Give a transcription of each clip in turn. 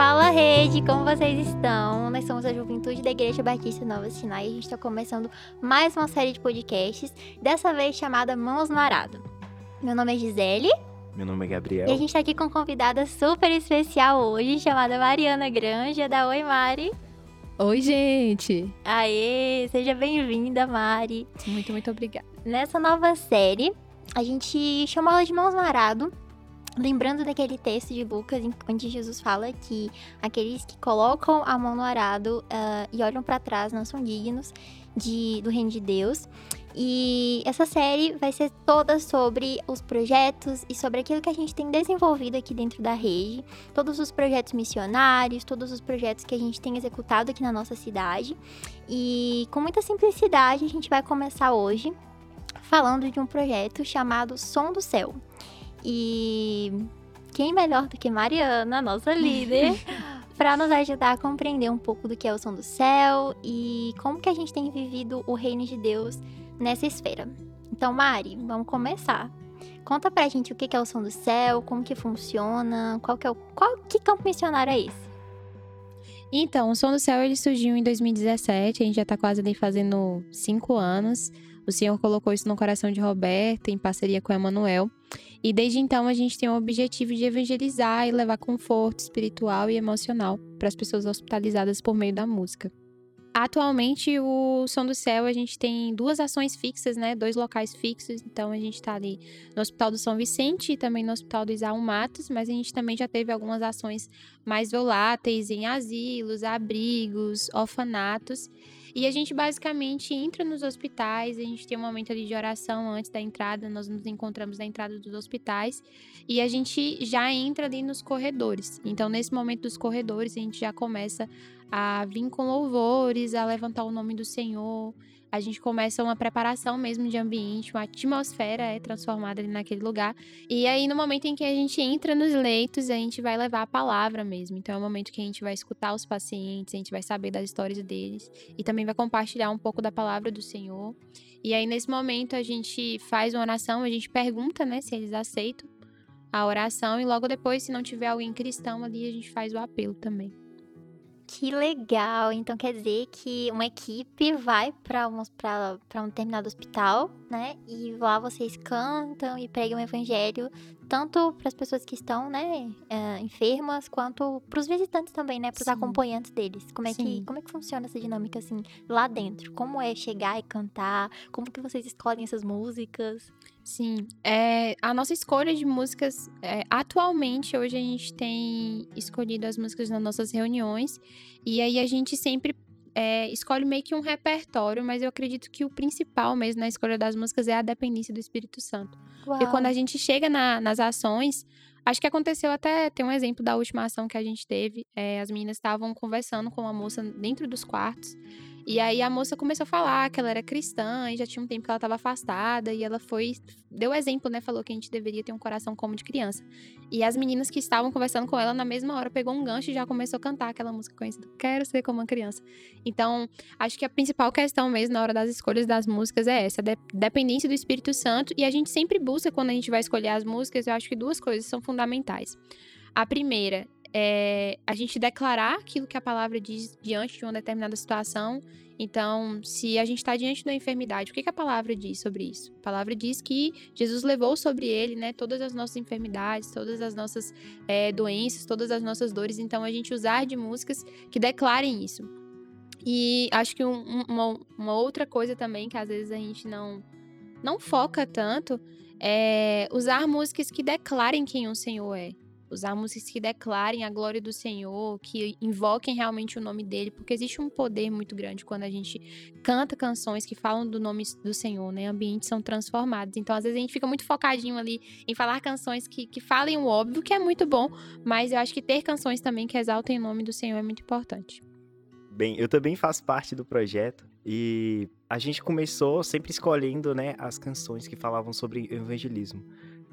Fala rede, como vocês estão? Nós somos a Juventude da Igreja Batista Nova Sinai e a gente está começando mais uma série de podcasts, dessa vez chamada Mãos no Arado. Meu nome é Gisele. Meu nome é Gabriel. E a gente está aqui com uma convidada super especial hoje, chamada Mariana Granja, da Oi Mari. Oi, gente! Aê, seja bem-vinda, Mari. Muito, muito obrigada. Nessa nova série, a gente chamou ela de Mãos no Arado, Lembrando daquele texto de Lucas, onde Jesus fala que aqueles que colocam a mão no arado uh, e olham para trás não são dignos de, do reino de Deus. E essa série vai ser toda sobre os projetos e sobre aquilo que a gente tem desenvolvido aqui dentro da rede, todos os projetos missionários, todos os projetos que a gente tem executado aqui na nossa cidade. E com muita simplicidade, a gente vai começar hoje falando de um projeto chamado Som do Céu. E quem melhor do que Mariana, nossa líder, para nos ajudar a compreender um pouco do que é o som do céu e como que a gente tem vivido o reino de Deus nessa esfera. Então, Mari, vamos começar. Conta pra gente o que é o som do céu, como que funciona, qual que é o qual que campo missionário é esse? Então, o Som do Céu ele surgiu em 2017, a gente já tá quase ali fazendo cinco anos. O Senhor colocou isso no coração de Roberta, em parceria com Emanuel. E desde então a gente tem o objetivo de evangelizar e levar conforto espiritual e emocional para as pessoas hospitalizadas por meio da música. Atualmente, o Som do Céu, a gente tem duas ações fixas, né? Dois locais fixos. Então, a gente está ali no Hospital do São Vicente e também no Hospital do Isaú Matos, mas a gente também já teve algumas ações mais voláteis em asilos, abrigos, orfanatos. E a gente basicamente entra nos hospitais, a gente tem um momento ali de oração antes da entrada, nós nos encontramos na entrada dos hospitais e a gente já entra ali nos corredores. Então, nesse momento dos corredores, a gente já começa a vir com louvores, a levantar o nome do Senhor, a gente começa uma preparação mesmo de ambiente, uma atmosfera é transformada ali naquele lugar. E aí, no momento em que a gente entra nos leitos, a gente vai levar a palavra mesmo. Então, é o momento que a gente vai escutar os pacientes, a gente vai saber das histórias deles e também vai compartilhar um pouco da palavra do Senhor. E aí, nesse momento, a gente faz uma oração, a gente pergunta, né, se eles aceitam a oração e logo depois, se não tiver alguém cristão ali, a gente faz o apelo também. Que legal! Então quer dizer que uma equipe vai para um, um determinado hospital, né? E lá vocês cantam e pregam o evangelho tanto para as pessoas que estão, né, uh, enfermas, quanto para os visitantes também, né, para os acompanhantes deles. Como é que como é que funciona essa dinâmica assim lá dentro? Como é chegar e cantar? Como que vocês escolhem essas músicas? Sim, é, a nossa escolha de músicas, é, atualmente, hoje a gente tem escolhido as músicas nas nossas reuniões, e aí a gente sempre é, escolhe meio que um repertório, mas eu acredito que o principal mesmo na escolha das músicas é a dependência do Espírito Santo. Uau. E quando a gente chega na, nas ações, acho que aconteceu até, tem um exemplo da última ação que a gente teve, é, as meninas estavam conversando com uma moça dentro dos quartos, e aí a moça começou a falar que ela era cristã e já tinha um tempo que ela estava afastada e ela foi deu exemplo, né, falou que a gente deveria ter um coração como de criança. E as meninas que estavam conversando com ela na mesma hora pegou um gancho e já começou a cantar aquela música conhecida, Quero ser como uma criança. Então, acho que a principal questão mesmo na hora das escolhas das músicas é essa, a dependência do Espírito Santo e a gente sempre busca quando a gente vai escolher as músicas, eu acho que duas coisas são fundamentais. A primeira é a gente declarar aquilo que a palavra diz diante de uma determinada situação. Então, se a gente está diante da enfermidade, o que, que, a palavra diz sobre isso? A palavra diz que Jesus levou sobre ele, né, todas as nossas enfermidades, todas as nossas é, doenças, todas as nossas dores. Então, a gente usar de músicas que declarem isso. E acho que um, uma, uma outra coisa também que às vezes a gente não não foca tanto é usar músicas que declarem quem o Senhor é usar músicas que declarem a glória do Senhor, que invoquem realmente o nome dele, porque existe um poder muito grande quando a gente canta canções que falam do nome do Senhor, né? Ambientes são transformados. Então, às vezes, a gente fica muito focadinho ali em falar canções que, que falem o óbvio, que é muito bom, mas eu acho que ter canções também que exaltem o nome do Senhor é muito importante. Bem, eu também faço parte do projeto e a gente começou sempre escolhendo, né, as canções que falavam sobre evangelismo.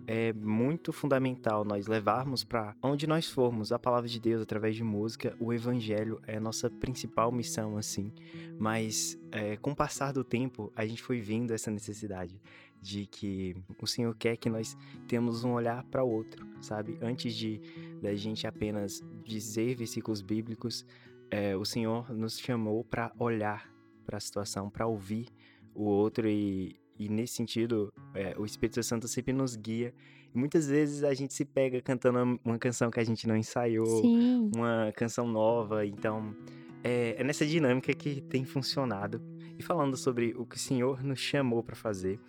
É muito fundamental nós levarmos para onde nós formos a palavra de Deus através de música. O evangelho é a nossa principal missão, assim. Mas é, com o passar do tempo, a gente foi vendo essa necessidade de que o Senhor quer que nós temos um olhar para o outro, sabe? Antes de da gente apenas dizer versículos bíblicos, é, o Senhor nos chamou para olhar para a situação, para ouvir o outro e, e nesse sentido, é, o Espírito Santo sempre nos guia. E muitas vezes a gente se pega cantando uma canção que a gente não ensaiou, Sim. uma canção nova. Então, é, é nessa dinâmica que tem funcionado. E falando sobre o que o Senhor nos chamou para fazer,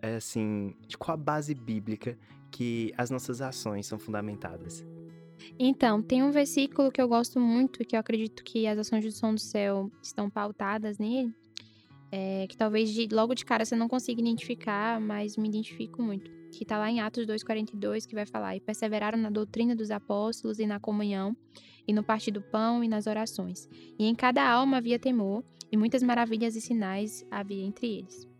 é assim, de qual a base bíblica que as nossas ações são fundamentadas? Então, tem um versículo que eu gosto muito, que eu acredito que as ações do som do céu estão pautadas nele, é, que talvez de, logo de cara você não consiga identificar, mas me identifico muito. Que tá lá em Atos 2,42, que vai falar: E perseveraram na doutrina dos apóstolos e na comunhão, e no partir do pão e nas orações. E em cada alma havia temor, e muitas maravilhas e sinais havia entre eles.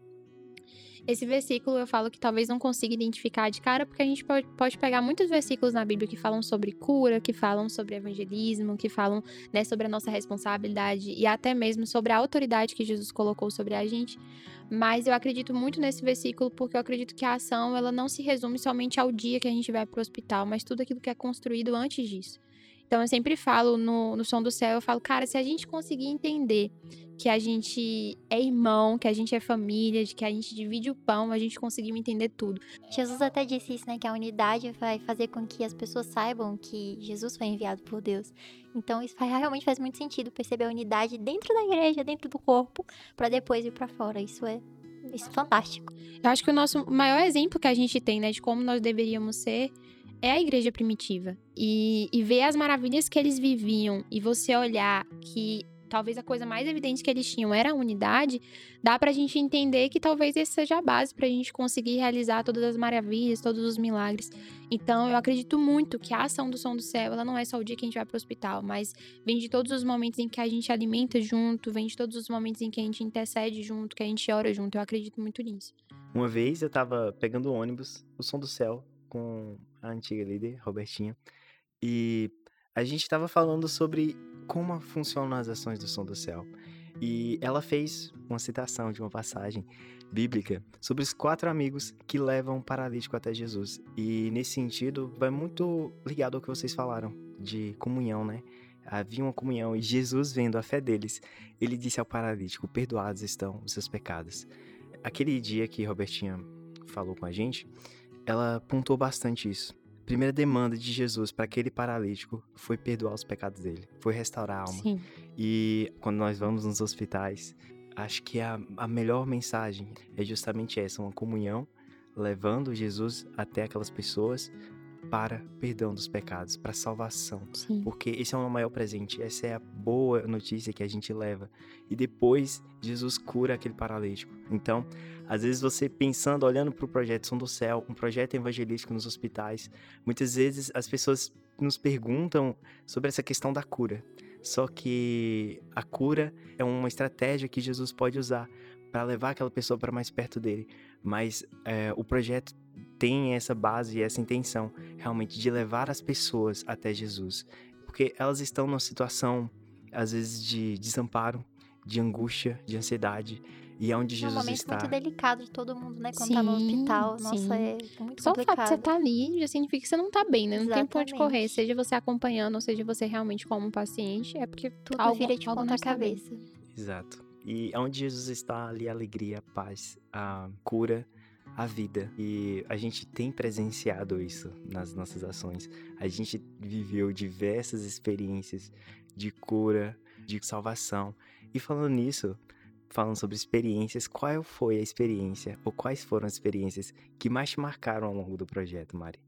Esse versículo eu falo que talvez não consiga identificar de cara, porque a gente pode, pegar muitos versículos na Bíblia que falam sobre cura, que falam sobre evangelismo, que falam né, sobre a nossa responsabilidade e até mesmo sobre a autoridade que Jesus colocou sobre a gente. Mas eu acredito muito nesse versículo porque eu acredito que a ação ela não se resume somente ao dia que a gente vai para o hospital, mas tudo aquilo que é construído antes disso. Então eu sempre falo no, no Som do Céu, eu falo, cara, se a gente conseguir entender que a gente é irmão, que a gente é família, de que a gente divide o pão, a gente conseguir entender tudo. Jesus até disse isso, né? Que a unidade vai fazer com que as pessoas saibam que Jesus foi enviado por Deus. Então isso realmente faz muito sentido perceber a unidade dentro da igreja, dentro do corpo, para depois ir para fora. Isso é isso é fantástico. Eu acho que o nosso maior exemplo que a gente tem, né, de como nós deveríamos ser é a igreja primitiva. E, e ver as maravilhas que eles viviam e você olhar que talvez a coisa mais evidente que eles tinham era a unidade, dá pra gente entender que talvez esse seja a base pra gente conseguir realizar todas as maravilhas, todos os milagres. Então, eu acredito muito que a ação do som do céu, ela não é só o dia que a gente vai pro hospital, mas vem de todos os momentos em que a gente alimenta junto, vem de todos os momentos em que a gente intercede junto, que a gente ora junto. Eu acredito muito nisso. Uma vez eu tava pegando o ônibus, o som do céu, com a antiga líder, Robertinha, e a gente estava falando sobre como funcionam as ações do som do céu. E ela fez uma citação de uma passagem bíblica sobre os quatro amigos que levam um paralítico até Jesus. E nesse sentido, vai muito ligado ao que vocês falaram de comunhão, né? Havia uma comunhão e Jesus, vendo a fé deles, ele disse ao paralítico: Perdoados estão os seus pecados. Aquele dia que Robertinha falou com a gente, ela apontou bastante isso. Primeira demanda de Jesus para aquele paralítico foi perdoar os pecados dele, foi restaurar a alma. Sim. E quando nós vamos nos hospitais, acho que a, a melhor mensagem é justamente essa: uma comunhão, levando Jesus até aquelas pessoas para perdão dos pecados, para salvação. Sim. Porque esse é o maior presente, essa é a boa notícia que a gente leva. E depois Jesus cura aquele paralítico. Então, às vezes você pensando, olhando para o projeto Som do Céu, um projeto evangelístico nos hospitais, muitas vezes as pessoas nos perguntam sobre essa questão da cura. Só que a cura é uma estratégia que Jesus pode usar para levar aquela pessoa para mais perto dele. Mas é, o projeto tem essa base e essa intenção realmente de levar as pessoas até Jesus, porque elas estão numa situação às vezes de desamparo, de angústia, de ansiedade, e é onde É um Jesus momento está. muito delicado de todo mundo, né? Quando tá no Sim, hospital. sim. Nossa, é muito Só o fato de você complicado. estar ali já significa que você não tá bem, né? Não tem pra onde correr. Exatamente. Seja você acompanhando, ou seja você realmente como um paciente, é porque Tudo algo, vira de algo ponta está bem. cabeça. Exato. E onde Jesus está ali, a alegria, a paz, a cura, a vida. E a gente tem presenciado isso nas nossas ações. A gente viveu diversas experiências de cura, de salvação. E falando nisso, falando sobre experiências, qual foi a experiência, ou quais foram as experiências que mais te marcaram ao longo do projeto, Mari?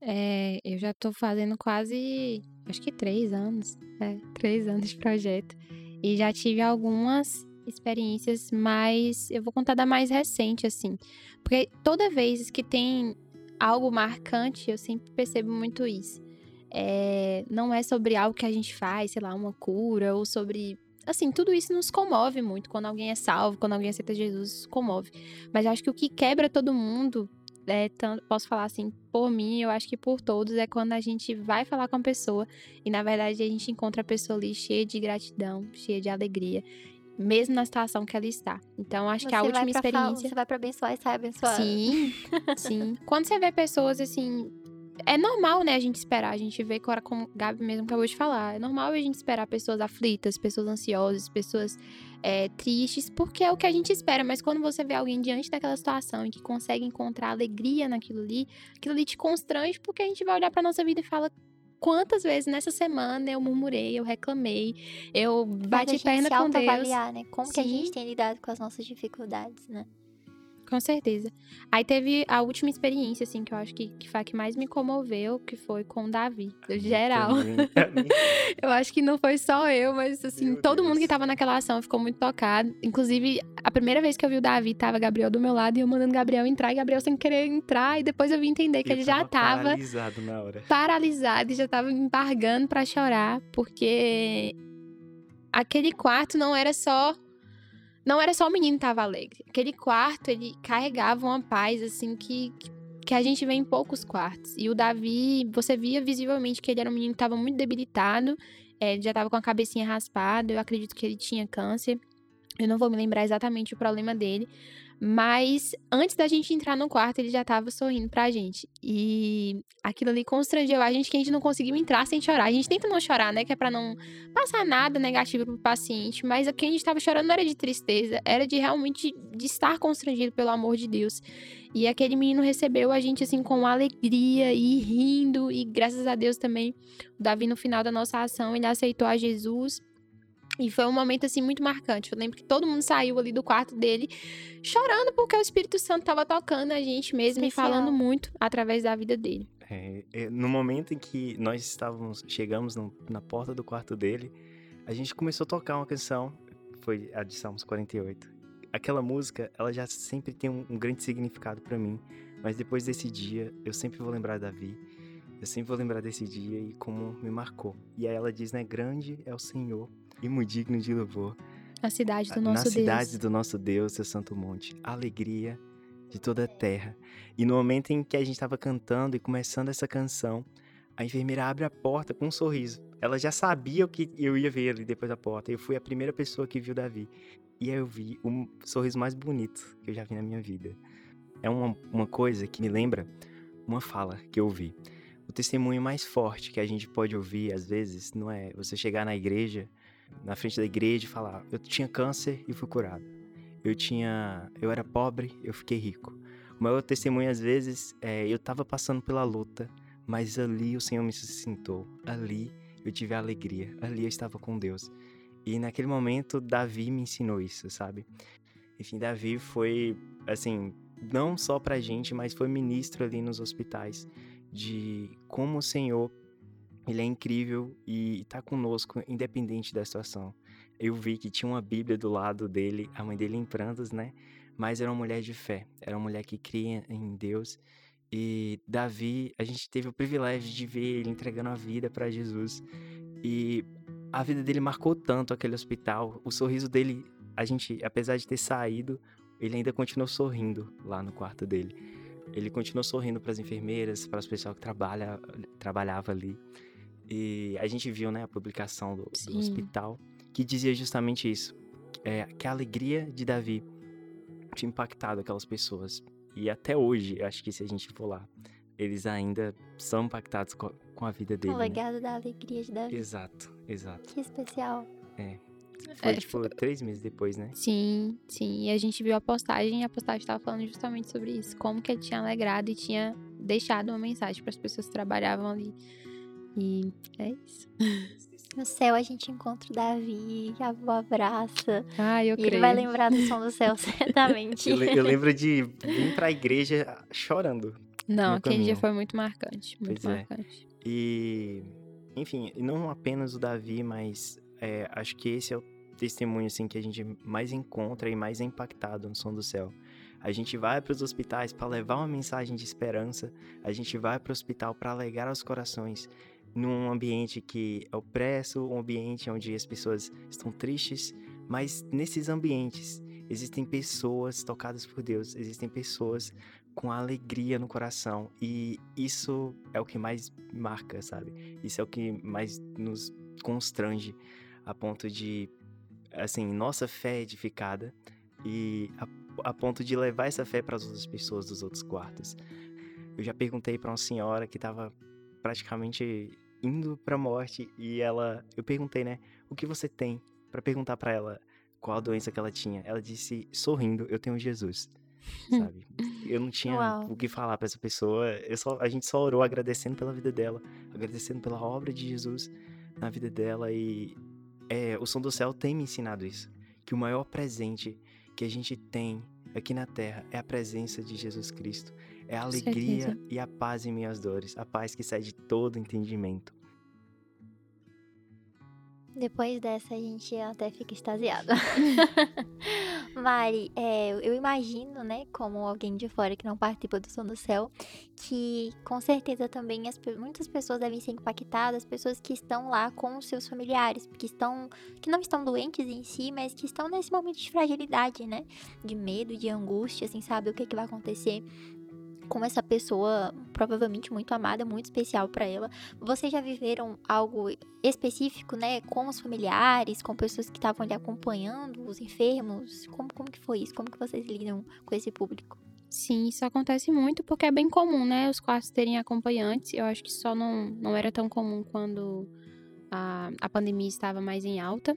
É, eu já tô fazendo quase, acho que três anos, é, três anos de projeto. E já tive algumas experiências mais, eu vou contar da mais recente, assim. Porque toda vez que tem algo marcante, eu sempre percebo muito isso. É, não é sobre algo que a gente faz, sei lá, uma cura, ou sobre. Assim, tudo isso nos comove muito. Quando alguém é salvo, quando alguém aceita Jesus, comove. Mas eu acho que o que quebra todo mundo é, tanto, posso falar assim, por mim, eu acho que por todos, é quando a gente vai falar com a pessoa e, na verdade, a gente encontra a pessoa ali cheia de gratidão, cheia de alegria, mesmo na situação que ela está. Então, acho Você que a última pra fal- experiência. Você vai pra abençoar e sai abençoado. Sim, sim. Quando você vê pessoas assim. É normal, né, a gente esperar. A gente vê agora, como o Gabi mesmo acabou de falar. É normal a gente esperar pessoas aflitas, pessoas ansiosas, pessoas é, tristes, porque é o que a gente espera. Mas quando você vê alguém diante daquela situação e que consegue encontrar alegria naquilo ali, aquilo ali te constrange, porque a gente vai olhar pra nossa vida e fala. Quantas vezes nessa semana eu murmurei, eu reclamei, eu bati perna com Deus. autoavaliar, né? Como que a gente Sim. tem lidado com as nossas dificuldades, né? Com certeza. Aí teve a última experiência, assim, que eu acho que, que foi a que mais me comoveu, que foi com o Davi, do geral. Eu acho que não foi só eu, mas assim, Meu todo mundo Deus. que tava naquela ação ficou muito tocado. Inclusive, a primeira vez que eu vi o Davi, tava Gabriel do meu lado e eu mandando Gabriel entrar, e Gabriel sem querer entrar, e depois eu vim entender que Eu ele já tava paralisado na hora. paralisado e já tava embargando pra chorar, porque aquele quarto não era só não era só o menino que tava alegre. Aquele quarto, ele carregava uma paz assim que que a gente vê em poucos quartos. E o Davi, você via visivelmente que ele era um menino que tava muito debilitado, é, já tava com a cabecinha raspada, eu acredito que ele tinha câncer. Eu não vou me lembrar exatamente o problema dele, mas antes da gente entrar no quarto, ele já tava sorrindo pra gente. E aquilo ali constrangeu a gente que a gente não conseguiu entrar sem chorar. A gente tenta não chorar, né? Que é pra não passar nada negativo pro paciente. Mas aqui a gente tava chorando não era de tristeza, era de realmente de estar constrangido pelo amor de Deus. E aquele menino recebeu a gente assim com alegria e rindo. E graças a Deus também, o Davi, no final da nossa ação, ele aceitou a Jesus. E foi um momento assim muito marcante. Eu lembro que todo mundo saiu ali do quarto dele chorando porque o Espírito Santo estava tocando a gente mesmo e Especial. falando muito através da vida dele. É, é, no momento em que nós estávamos, chegamos no- na porta do quarto dele, a gente começou a tocar uma canção, foi a de Salmos 48. Aquela música, ela já sempre tem um, um grande significado pra mim, mas depois desse dia, eu sempre vou lembrar da Davi, eu sempre vou lembrar desse dia e como me marcou. E aí ela diz, né, grande é o Senhor e muito digno de louvor. Na cidade do Na nosso cidade Deus. do nosso Deus, seu santo monte, alegria de toda a terra. E no momento em que a gente estava cantando e começando essa canção, a enfermeira abre a porta com um sorriso. Ela já sabia o que eu ia ver ali depois da porta. Eu fui a primeira pessoa que viu Davi. E aí eu vi o sorriso mais bonito que eu já vi na minha vida. É uma, uma coisa que me lembra uma fala que eu ouvi. O testemunho mais forte que a gente pode ouvir, às vezes, não é você chegar na igreja, na frente da igreja e falar: Eu tinha câncer e fui curado. Eu tinha. Eu era pobre, eu fiquei rico. O maior testemunho, às vezes, é: Eu tava passando pela luta, mas ali o Senhor me sustentou. Ali eu tive a alegria. Ali eu estava com Deus. E naquele momento, Davi me ensinou isso, sabe? Enfim, Davi foi, assim, não só pra gente, mas foi ministro ali nos hospitais de como o Senhor, ele é incrível e tá conosco, independente da situação. Eu vi que tinha uma Bíblia do lado dele, a mãe dele em prantos, né? Mas era uma mulher de fé, era uma mulher que cria em Deus. E Davi, a gente teve o privilégio de ver ele entregando a vida para Jesus. E a vida dele marcou tanto aquele hospital. O sorriso dele, a gente, apesar de ter saído, ele ainda continuou sorrindo lá no quarto dele. Ele continuou sorrindo para as enfermeiras, para as pessoas que trabalha, trabalhava ali. E a gente viu, né, a publicação do, do hospital que dizia justamente isso, é, que a alegria de Davi tinha impactado aquelas pessoas. E até hoje, eu acho que se a gente for lá, eles ainda são impactados co- com a vida dele. O né? legado da alegria de Davi. Exato, exato. Que especial. Foi É, tipo três meses depois, né? Sim, sim. E a gente viu a postagem e a postagem estava falando justamente sobre isso. Como que ele tinha alegrado e tinha deixado uma mensagem para as pessoas que trabalhavam ali. E é isso. No céu a gente encontra o Davi, a avó abraça. Ah, eu E creio. ele vai lembrar do som do céu, certamente. Eu, eu lembro de vir pra igreja chorando. Não, aquele dia caminho. foi muito marcante. Muito Pois é. marcante. E, enfim, não apenas o Davi, mas é, acho que esse é o testemunho assim que a gente mais encontra e mais é impactado no som do céu. A gente vai para os hospitais para levar uma mensagem de esperança. A gente vai para o hospital para alegrar os corações num ambiente que é opresso, um ambiente onde as pessoas estão tristes, mas nesses ambientes existem pessoas tocadas por Deus, existem pessoas com alegria no coração e isso é o que mais marca, sabe? Isso é o que mais nos constrange a ponto de, assim, nossa fé é edificada e a, a ponto de levar essa fé para as outras pessoas dos outros quartos. Eu já perguntei para uma senhora que estava praticamente indo para a morte e ela, eu perguntei, né, o que você tem para perguntar para ela qual a doença que ela tinha. Ela disse, sorrindo, eu tenho Jesus. Sabe? Eu não tinha Uau. o que falar para essa pessoa. Eu só, a gente só orou agradecendo pela vida dela, agradecendo pela obra de Jesus na vida dela e é, o som do céu tem me ensinado isso, que o maior presente que a gente tem aqui na terra é a presença de Jesus Cristo. É a alegria certeza. e a paz em minhas dores, a paz que sai de todo entendimento. Depois dessa, a gente até fica extasiado. Mari, é, eu imagino, né, como alguém de fora que não participa do Som do Céu, que com certeza também as muitas pessoas devem ser impactadas, pessoas que estão lá com os seus familiares, que estão, que não estão doentes em si, mas que estão nesse momento de fragilidade, né, de medo, de angústia, assim, sabe o que, que vai acontecer com essa pessoa provavelmente muito amada, muito especial para ela. Vocês já viveram algo específico, né, com os familiares, com pessoas que estavam ali acompanhando os enfermos? Como, como que foi isso? Como que vocês lidam com esse público? Sim, isso acontece muito porque é bem comum, né? Os quartos terem acompanhantes. Eu acho que só não, não era tão comum quando a, a pandemia estava mais em alta.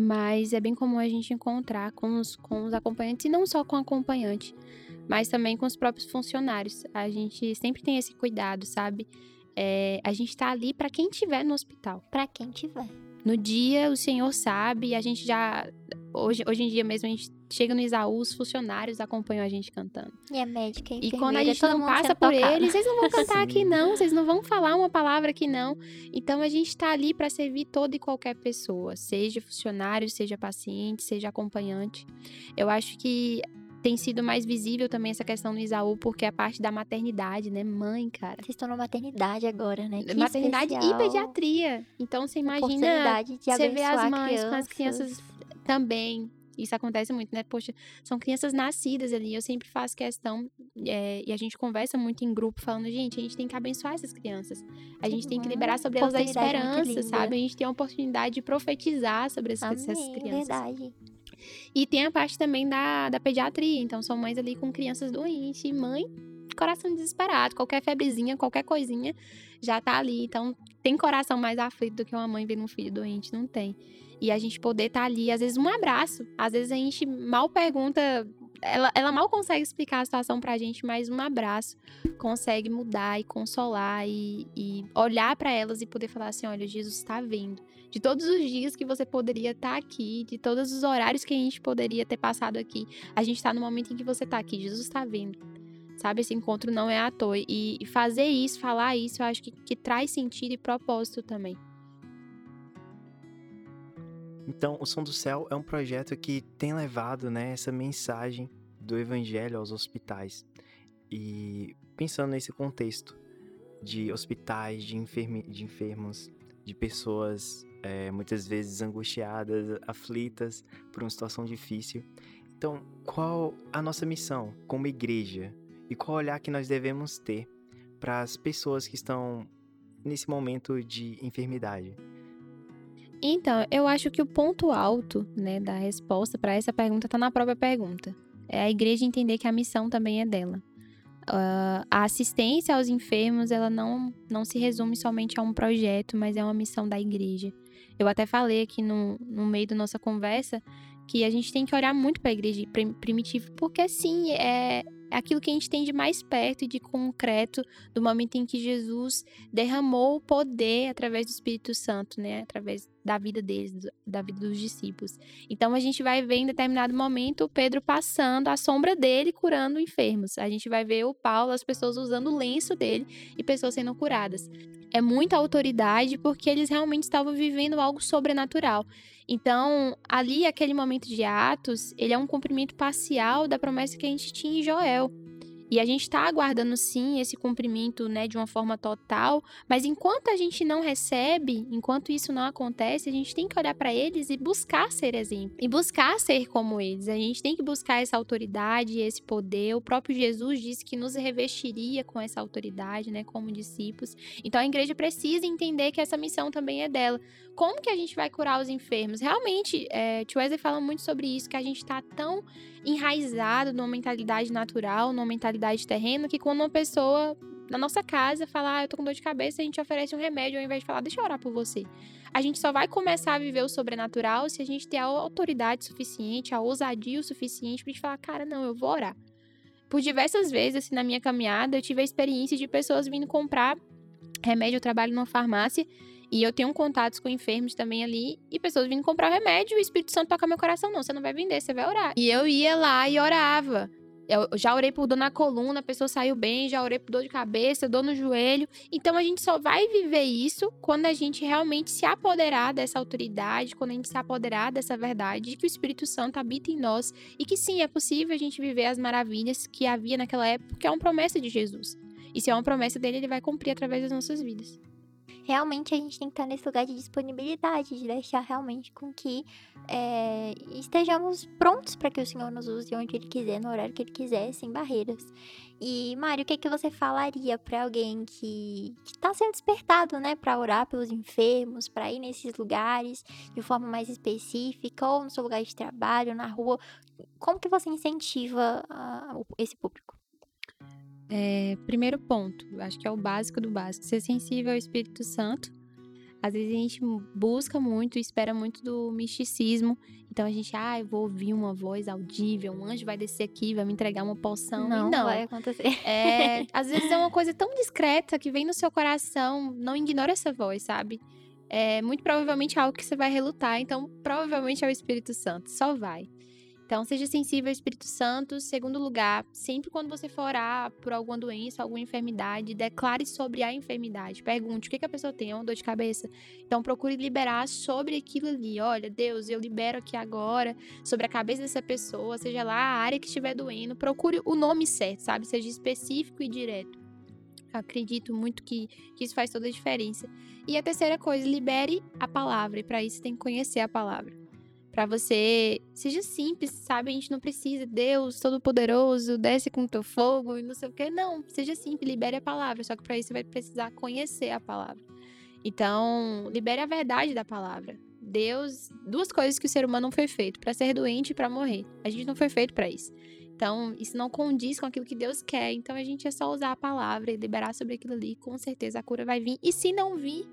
Mas é bem comum a gente encontrar com os, com os acompanhantes, e não só com acompanhante, mas também com os próprios funcionários. A gente sempre tem esse cuidado, sabe? É, a gente tá ali para quem estiver no hospital. Pra quem tiver. No dia, o Senhor sabe, a gente já. Hoje, hoje em dia mesmo, a gente chega no Isaú, os funcionários acompanham a gente cantando. E a médica, a E quando a gente não passa por tocado. eles, vocês não vão cantar aqui não, vocês não vão falar uma palavra aqui não. Então a gente tá ali para servir toda e qualquer pessoa, seja funcionário, seja paciente, seja acompanhante. Eu acho que tem sido mais visível também essa questão no Isaú, porque a parte da maternidade, né? Mãe, cara. Vocês estão na maternidade agora, né? Que maternidade especial. e pediatria. Então você imagina de você vê as mães com as crianças também. Isso acontece muito, né? Poxa, são crianças nascidas ali. Eu sempre faço questão, é, e a gente conversa muito em grupo, falando, gente, a gente tem que abençoar essas crianças. A gente tem que liberar sobre elas a esperança, sabe? A gente tem a oportunidade de profetizar sobre essas, essas Amém, crianças. verdade. E tem a parte também da, da pediatria. Então, são mães ali com crianças doentes. Mãe, coração desesperado. Qualquer febrezinha, qualquer coisinha, já tá ali. Então, tem coração mais aflito do que uma mãe vendo um filho doente? Não tem. E a gente poder estar ali, às vezes, um abraço. Às vezes a gente mal pergunta. Ela, ela mal consegue explicar a situação pra gente, mas um abraço consegue mudar e consolar e, e olhar pra elas e poder falar assim: olha, Jesus está vendo de todos os dias que você poderia estar aqui, de todos os horários que a gente poderia ter passado aqui. A gente está no momento em que você está aqui, Jesus está vendo. Sabe, esse encontro não é à toa. E e fazer isso, falar isso, eu acho que, que traz sentido e propósito também. Então, o Som do Céu é um projeto que tem levado né, essa mensagem do Evangelho aos hospitais. E pensando nesse contexto de hospitais, de, enfermi- de enfermos, de pessoas eh, muitas vezes angustiadas, aflitas por uma situação difícil. Então, qual a nossa missão como igreja e qual olhar que nós devemos ter para as pessoas que estão nesse momento de enfermidade? Então, eu acho que o ponto alto, né, da resposta para essa pergunta está na própria pergunta. É a igreja entender que a missão também é dela. Ah, a assistência aos enfermos, ela não, não se resume somente a um projeto, mas é uma missão da igreja. Eu até falei aqui no, no meio da nossa conversa que a gente tem que olhar muito para a igreja prim- primitiva, porque sim, é, é aquilo que a gente tem de mais perto e de concreto do momento em que Jesus derramou o poder através do Espírito Santo, né? Através da vida deles, da vida dos discípulos. Então a gente vai ver em determinado momento o Pedro passando a sombra dele curando enfermos. A gente vai ver o Paulo, as pessoas usando o lenço dele e pessoas sendo curadas. É muita autoridade porque eles realmente estavam vivendo algo sobrenatural. Então, ali, aquele momento de Atos, ele é um cumprimento parcial da promessa que a gente tinha em Joel. E a gente está aguardando sim esse cumprimento, né, de uma forma total, mas enquanto a gente não recebe, enquanto isso não acontece, a gente tem que olhar para eles e buscar ser exemplo, e buscar ser como eles. A gente tem que buscar essa autoridade, esse poder. O próprio Jesus disse que nos revestiria com essa autoridade, né, como discípulos. Então a igreja precisa entender que essa missão também é dela. Como que a gente vai curar os enfermos? Realmente, é, Tio Wesley fala muito sobre isso, que a gente está tão enraizado numa mentalidade natural, numa mentalidade terrena, que quando uma pessoa na nossa casa fala, ah, eu tô com dor de cabeça, a gente oferece um remédio ao invés de falar, deixa eu orar por você. A gente só vai começar a viver o sobrenatural se a gente ter a autoridade suficiente, a ousadia o suficiente pra gente falar, cara, não, eu vou orar. Por diversas vezes, assim, na minha caminhada, eu tive a experiência de pessoas vindo comprar remédio, eu trabalho numa farmácia, e eu tenho contatos com enfermos também ali e pessoas vindo comprar o remédio e o Espírito Santo toca meu coração. Não, você não vai vender, você vai orar. E eu ia lá e orava. Eu já orei por dor na coluna, a pessoa saiu bem, já orei por dor de cabeça, dor no joelho. Então a gente só vai viver isso quando a gente realmente se apoderar dessa autoridade, quando a gente se apoderar dessa verdade de que o Espírito Santo habita em nós e que sim, é possível a gente viver as maravilhas que havia naquela época, porque é uma promessa de Jesus. E se é uma promessa dele, ele vai cumprir através das nossas vidas realmente a gente tem que estar nesse lugar de disponibilidade, de deixar realmente com que é, estejamos prontos para que o Senhor nos use onde Ele quiser, no horário que Ele quiser, sem barreiras. E, Mário, o que, é que você falaria para alguém que está sendo despertado, né, para orar pelos enfermos, para ir nesses lugares de forma mais específica, ou no seu lugar de trabalho, na rua? Como que você incentiva uh, esse público? É, primeiro ponto, acho que é o básico do básico, ser sensível ao Espírito Santo. Às vezes a gente busca muito, espera muito do misticismo. Então a gente, ah, eu vou ouvir uma voz audível, um anjo vai descer aqui, vai me entregar uma poção. Não, não. vai acontecer. É, às vezes é uma coisa tão discreta que vem no seu coração. Não ignora essa voz, sabe? É muito provavelmente algo que você vai relutar. Então, provavelmente é o Espírito Santo. Só vai. Então, seja sensível ao Espírito Santo. Segundo lugar, sempre quando você for orar por alguma doença, alguma enfermidade, declare sobre a enfermidade. Pergunte o que, que a pessoa tem, é uma dor de cabeça. Então, procure liberar sobre aquilo ali. Olha, Deus, eu libero aqui agora sobre a cabeça dessa pessoa, seja lá a área que estiver doendo. Procure o nome certo, sabe? Seja específico e direto. Acredito muito que, que isso faz toda a diferença. E a terceira coisa, libere a palavra. E para isso, tem que conhecer a palavra para você. Seja simples, sabe? A gente não precisa, Deus Todo-Poderoso, desce com teu fogo e não sei o quê. Não, seja simples, libere a palavra. Só que para isso você vai precisar conhecer a palavra. Então, libere a verdade da palavra. Deus, duas coisas que o ser humano não foi feito, para ser doente e para morrer. A gente não foi feito para isso. Então, isso não condiz com aquilo que Deus quer. Então, a gente é só usar a palavra e liberar sobre aquilo ali. Com certeza a cura vai vir. E se não vir,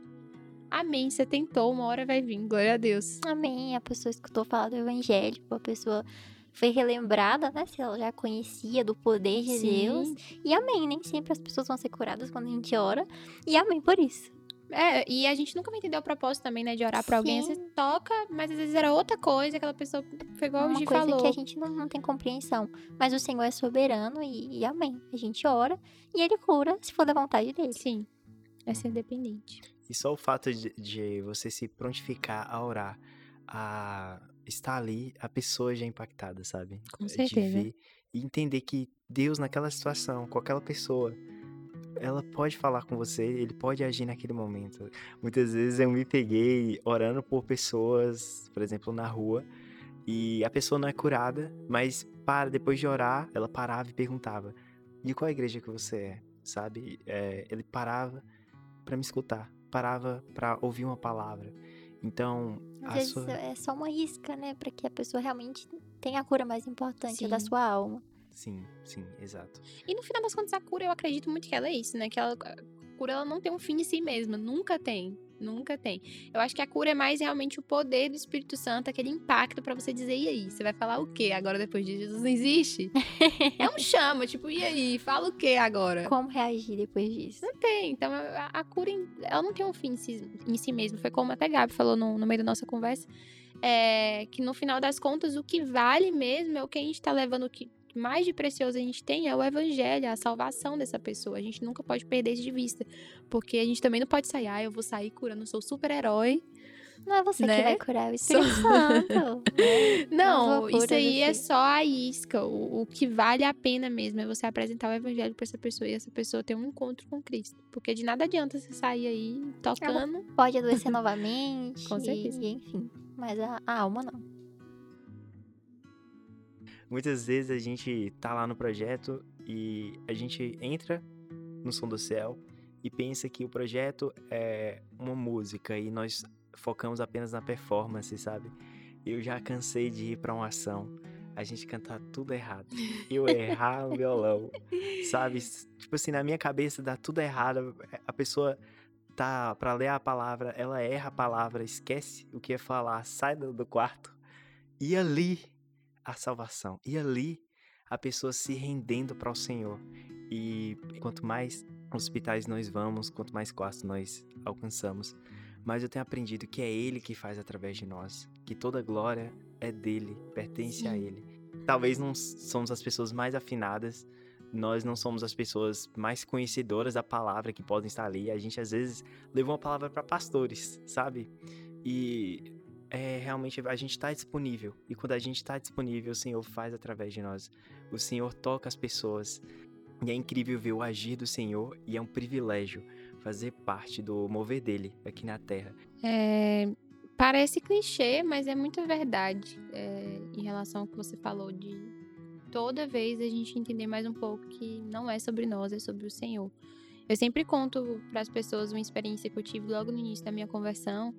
Amém. Você tentou, uma hora vai vir. Glória a Deus. Amém. A pessoa escutou falar do evangelho, a pessoa foi relembrada, né? Se ela já conhecia do poder de Sim. Deus. E amém. Nem sempre as pessoas vão ser curadas quando a gente ora. E amém por isso. É, e a gente nunca vai entender o propósito também, né? De orar pra alguém. Você toca, mas às vezes era outra coisa, aquela pessoa foi igual Uma o Gi coisa falou. que a gente não, não tem compreensão. Mas o Senhor é soberano e, e amém. A gente ora e ele cura se for da vontade dele. Sim. É ser dependente. E só o fato de, de você se prontificar a orar, a estar ali, a pessoa já é impactada, sabe? Com certeza. De ver e entender que Deus, naquela situação, com aquela pessoa, ela pode falar com você, ele pode agir naquele momento. Muitas vezes eu me peguei orando por pessoas, por exemplo, na rua, e a pessoa não é curada, mas para depois de orar, ela parava e perguntava: "E qual igreja que você é?", sabe? É, ele parava para me escutar parava para ouvir uma palavra. Então, às vezes sua... é só uma isca, né, para que a pessoa realmente tenha a cura mais importante sim. da sua alma. Sim, sim, exato. E no final das contas, a cura, eu acredito muito que ela é isso, né? Que ela, a cura ela não tem um fim em si mesma, nunca tem. Nunca tem. Eu acho que a cura é mais realmente o poder do Espírito Santo, aquele impacto para você dizer, e aí? Você vai falar o quê agora depois de Jesus não existe? é um chama, tipo, e aí? Fala o quê agora? Como reagir depois disso? Não tem. Então, a, a cura, ela não tem um fim em si, em si mesmo. Foi como até Gabi falou no, no meio da nossa conversa. É, que no final das contas, o que vale mesmo é o que a gente tá levando, que mais de precioso a gente tem é o evangelho, a salvação dessa pessoa. A gente nunca pode perder isso de vista. Porque a gente também não pode sair, ah, eu vou sair curando, eu sou super-herói. Não é você Né? que vai curar, é o Espírito Só- Santo. né? Não, isso aí é só a isca. O, o que vale a pena mesmo é você apresentar o evangelho pra essa pessoa e essa pessoa ter um encontro com Cristo. Porque de nada adianta você sair aí tocando. Pode adoecer novamente. Com certeza. E, enfim. Mas a, a alma não. Muitas vezes a gente tá lá no projeto e a gente entra no som do céu e pensa que o projeto é uma música e nós focamos apenas na performance, sabe? Eu já cansei de ir pra uma ação, a gente cantar tudo errado. Eu errar o violão, sabe? Tipo assim, na minha cabeça dá tudo errado. A pessoa tá pra ler a palavra, ela erra a palavra, esquece o que ia falar, sai do quarto. E ali a salvação. E ali a pessoa se rendendo para o Senhor. E quanto mais hospitais nós vamos, quanto mais quartos nós alcançamos, mais eu tenho aprendido que é Ele que faz através de nós, que toda glória é dele, pertence a Sim. Ele. Talvez não somos as pessoas mais afinadas, nós não somos as pessoas mais conhecedoras da palavra que podem estar ali. A gente às vezes levou uma palavra para pastores, sabe? E é realmente a gente está disponível. E quando a gente está disponível, o Senhor faz através de nós. O Senhor toca as pessoas. E é incrível ver o agir do Senhor e é um privilégio fazer parte do mover dele aqui na terra. É, parece clichê, mas é muito verdade é, em relação ao que você falou de toda vez a gente entender mais um pouco que não é sobre nós, é sobre o Senhor. Eu sempre conto para as pessoas uma experiência que eu tive logo no início da minha conversão,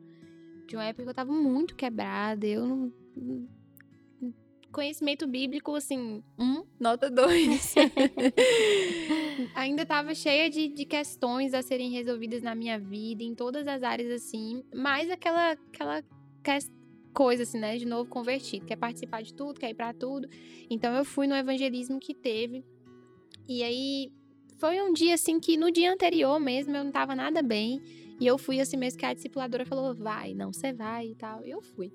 de uma época que eu tava muito quebrada, eu não conhecimento bíblico assim, um, nota dois. Ainda tava cheia de, de questões a serem resolvidas na minha vida, em todas as áreas assim, mas aquela aquela coisa assim, né, de novo convertido, quer participar de tudo, quer ir pra tudo. Então eu fui no evangelismo que teve. E aí foi um dia assim que no dia anterior mesmo eu não tava nada bem. E eu fui assim mesmo que a discipuladora falou: vai, não, você vai e tal. E eu fui.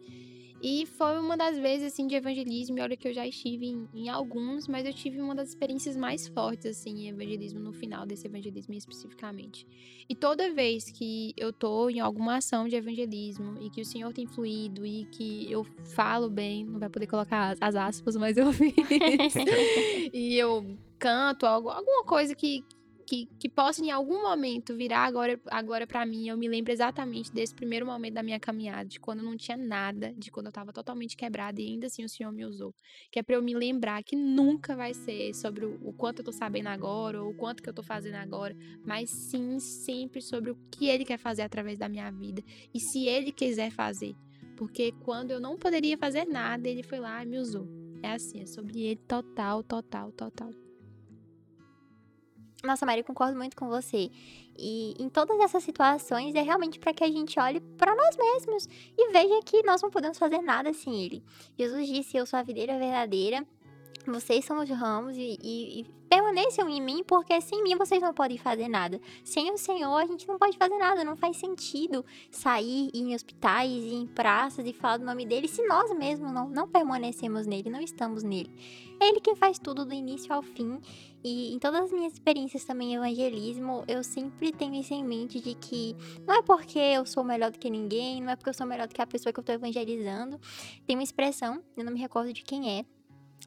E foi uma das vezes, assim, de evangelismo. E olha que eu já estive em, em alguns, mas eu tive uma das experiências mais fortes, assim, em evangelismo, no final desse evangelismo especificamente. E toda vez que eu tô em alguma ação de evangelismo e que o Senhor tem fluído e que eu falo bem, não vai poder colocar as, as aspas, mas eu fiz. e eu canto algo, alguma coisa que, que, que possa em algum momento virar agora, agora para mim. Eu me lembro exatamente desse primeiro momento da minha caminhada, de quando não tinha nada, de quando eu tava totalmente quebrada e ainda assim o Senhor me usou. Que é pra eu me lembrar que nunca vai ser sobre o, o quanto eu tô sabendo agora ou o quanto que eu tô fazendo agora, mas sim sempre sobre o que Ele quer fazer através da minha vida e se Ele quiser fazer. Porque quando eu não poderia fazer nada, Ele foi lá e me usou. É assim, é sobre Ele total, total, total. Nossa, Mari, concordo muito com você. E em todas essas situações é realmente para que a gente olhe para nós mesmos e veja que nós não podemos fazer nada sem Ele. Jesus disse: Eu sou a videira verdadeira, vocês são os ramos e, e, e permaneçam em mim, porque sem mim vocês não podem fazer nada. Sem o Senhor a gente não pode fazer nada, não faz sentido sair em hospitais, e em praças e falar do nome dele se nós mesmos não, não permanecemos nele, não estamos nele. É Ele quem faz tudo do início ao fim. E em todas as minhas experiências também em evangelismo, eu sempre tenho isso em mente de que não é porque eu sou melhor do que ninguém, não é porque eu sou melhor do que a pessoa que eu tô evangelizando. Tem uma expressão, eu não me recordo de quem é,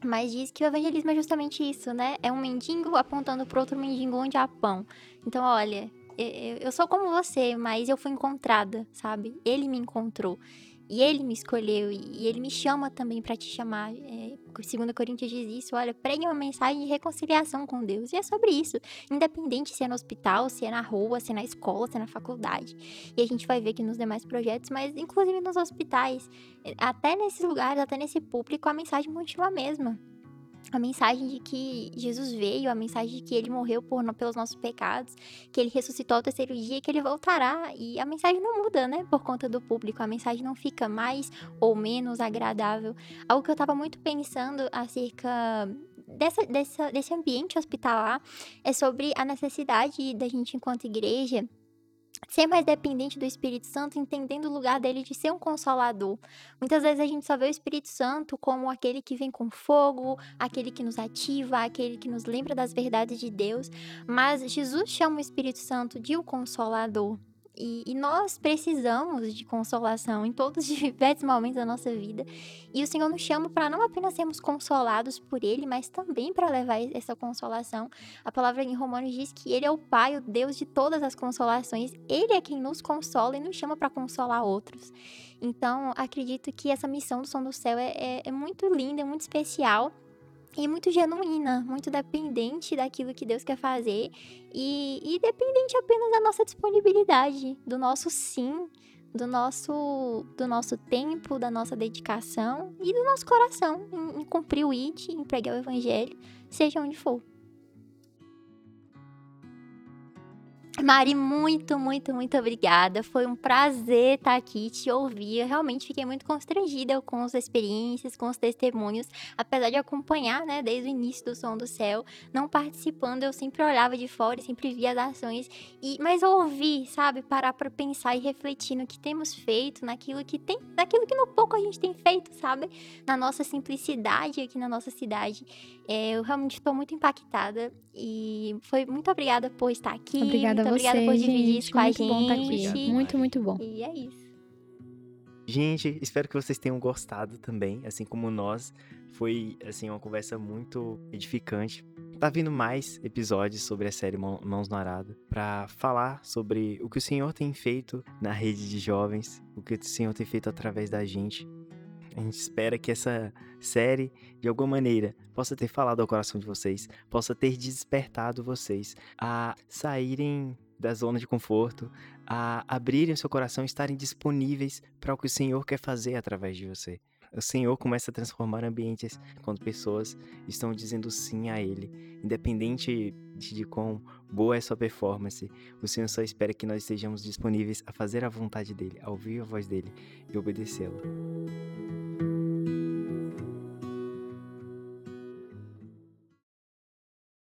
mas diz que o evangelismo é justamente isso, né? É um mendigo apontando pro outro mendigo onde há pão. Então, olha, eu sou como você, mas eu fui encontrada, sabe? Ele me encontrou. E ele me escolheu e ele me chama também para te chamar. É, 2 Coríntios diz isso: olha, pregue uma mensagem de reconciliação com Deus. E é sobre isso. Independente se é no hospital, se é na rua, se é na escola, se é na faculdade. E a gente vai ver que nos demais projetos, mas inclusive nos hospitais, até nesses lugares, até nesse público, a mensagem continua a mesma. A mensagem de que Jesus veio, a mensagem de que ele morreu por, pelos nossos pecados, que ele ressuscitou ao terceiro dia e que ele voltará. E a mensagem não muda, né? Por conta do público. A mensagem não fica mais ou menos agradável. Algo que eu tava muito pensando acerca dessa, dessa, desse ambiente hospitalar é sobre a necessidade da gente, enquanto igreja, ser mais dependente do Espírito Santo, entendendo o lugar dele de ser um consolador. Muitas vezes a gente só vê o Espírito Santo como aquele que vem com fogo, aquele que nos ativa, aquele que nos lembra das verdades de Deus, mas Jesus chama o Espírito Santo de o consolador. E, e, nós precisamos de consolação em todos os diversos momentos da nossa vida. E o Senhor nos chama para não apenas sermos consolados por Ele, mas também para levar essa consolação. A palavra em Romanos diz que Ele é o Pai, o Deus de todas as consolações. Ele é quem nos consola e nos chama para consolar outros. Então, acredito que essa missão do Som do Céu é, é, é muito linda, é muito especial e muito genuína, muito dependente daquilo que Deus quer fazer e, e dependente apenas da nossa disponibilidade, do nosso sim, do nosso, do nosso tempo, da nossa dedicação e do nosso coração em, em cumprir o IT, em pregar o evangelho, seja onde for. Mari, muito, muito, muito obrigada. Foi um prazer estar aqui, te ouvir. Eu realmente fiquei muito constrangida com as experiências, com os testemunhos. Apesar de acompanhar, né, desde o início do Som do Céu, não participando, eu sempre olhava de fora e sempre via as ações. E, mas ouvir, sabe, parar para pensar e refletir no que temos feito, naquilo que tem, naquilo que no pouco a gente tem feito, sabe? Na nossa simplicidade aqui na nossa cidade. É, eu realmente estou muito impactada e foi muito obrigada por estar aqui. Obrigada muito você, obrigada por dividir gente, isso com a muito gente. bom estar aqui. Muito, muito bom. E é isso. Gente, espero que vocês tenham gostado também, assim como nós. Foi assim uma conversa muito edificante. Tá vindo mais episódios sobre a série Mãos no Arado para falar sobre o que o Senhor tem feito na rede de jovens, o que o Senhor tem feito através da gente a gente espera que essa série, de alguma maneira, possa ter falado ao coração de vocês, possa ter despertado vocês a saírem da zona de conforto, a abrirem o seu coração e estarem disponíveis para o que o Senhor quer fazer através de você. O Senhor começa a transformar ambientes quando pessoas estão dizendo sim a Ele. Independente de, quão boa é sua performance, o Senhor só espera que nós estejamos disponíveis a fazer a vontade dEle, a ouvir a voz dEle e obedecê-la.